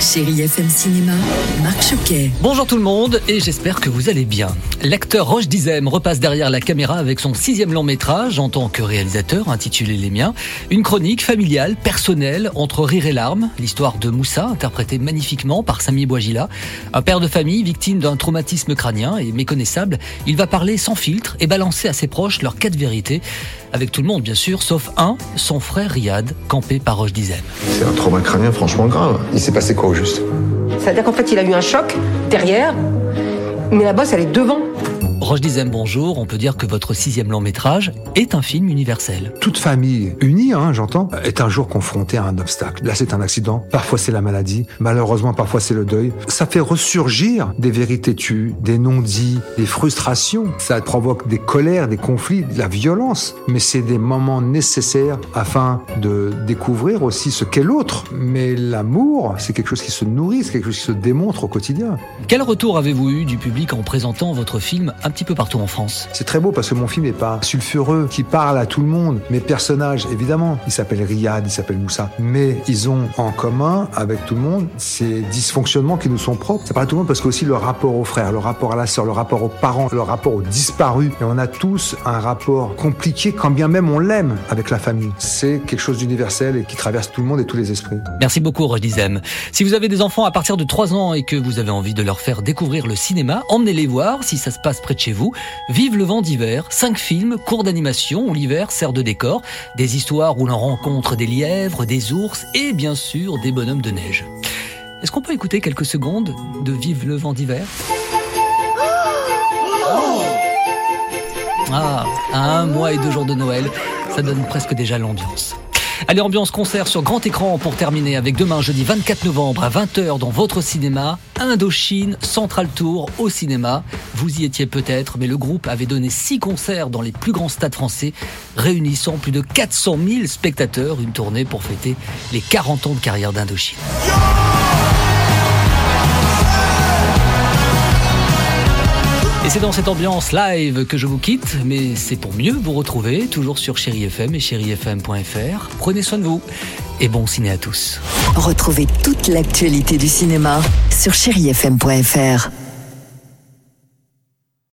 Chérie FM Cinéma, Marc Choquet. Bonjour tout le monde et j'espère que vous allez bien. L'acteur Roche Dizem repasse derrière la caméra avec son sixième long métrage en tant que réalisateur intitulé Les Miens. Une chronique familiale, personnelle, entre rire et larmes. L'histoire de Moussa, interprétée magnifiquement par Sami Bouagila. Un père de famille victime d'un traumatisme crânien et méconnaissable. Il va parler sans filtre et balancer à ses proches leurs quatre vérités. Avec tout le monde bien sûr, sauf un, son frère Riyad, campé par Roche Dizem. C'est un trauma crânien franchement grave. Il s'est passé quoi au juste? C'est-à-dire qu'en fait, il a eu un choc derrière, mais la bosse, elle est devant. Roche Dizem, bonjour. On peut dire que votre sixième long métrage est un film universel. Toute famille unie, hein, j'entends, est un jour confrontée à un obstacle. Là, c'est un accident. Parfois, c'est la maladie. Malheureusement, parfois, c'est le deuil. Ça fait ressurgir des vérités tues, des non-dits, des frustrations. Ça provoque des colères, des conflits, de la violence. Mais c'est des moments nécessaires afin de découvrir aussi ce qu'est l'autre. Mais l'amour, c'est quelque chose qui se nourrit, c'est quelque chose qui se démontre au quotidien. Quel retour avez-vous eu du public en présentant votre film un petit peu partout en France C'est très beau parce que mon film n'est pas sulfureux, qui parle à tout le monde. Mes personnages, évidemment, ils s'appellent Riyad, ils s'appellent Moussa, mais ils ont en commun avec tout le monde ces dysfonctionnements qui nous sont propres. Ça parle à tout le monde parce que aussi le rapport aux frères, le rapport à la sœur, le rapport aux parents, le rapport aux disparus. Et on a tous un rapport compliqué quand bien même on l'aime avec la famille. C'est quelque chose d'universel et qui traverse tout le monde et tous les esprits. Merci beaucoup Roche Dizem. Si vous avez des enfants à partir de 3 ans et que vous avez envie de leur faire découvrir le cinéma, emmenez-les voir si ça se passe près de vous. Vive le vent d'hiver, 5 films, cours d'animation où l'hiver sert de décor, des histoires où l'on rencontre des lièvres, des ours et bien sûr des bonhommes de neige. Est-ce qu'on peut écouter quelques secondes de Vive le vent d'hiver? Ah, à un mois et deux jours de Noël, ça donne presque déjà l'ambiance. Allez, ambiance concert sur grand écran pour terminer avec demain, jeudi 24 novembre à 20h dans votre cinéma, Indochine, Central Tour au cinéma. Vous y étiez peut-être, mais le groupe avait donné six concerts dans les plus grands stades français, réunissant plus de 400 000 spectateurs, une tournée pour fêter les 40 ans de carrière d'Indochine. C'est dans cette ambiance live que je vous quitte, mais c'est pour mieux vous retrouver, toujours sur Chéri FM et chérifm.fr. Prenez soin de vous et bon ciné à tous. Retrouvez toute l'actualité du cinéma sur chérifm.fr.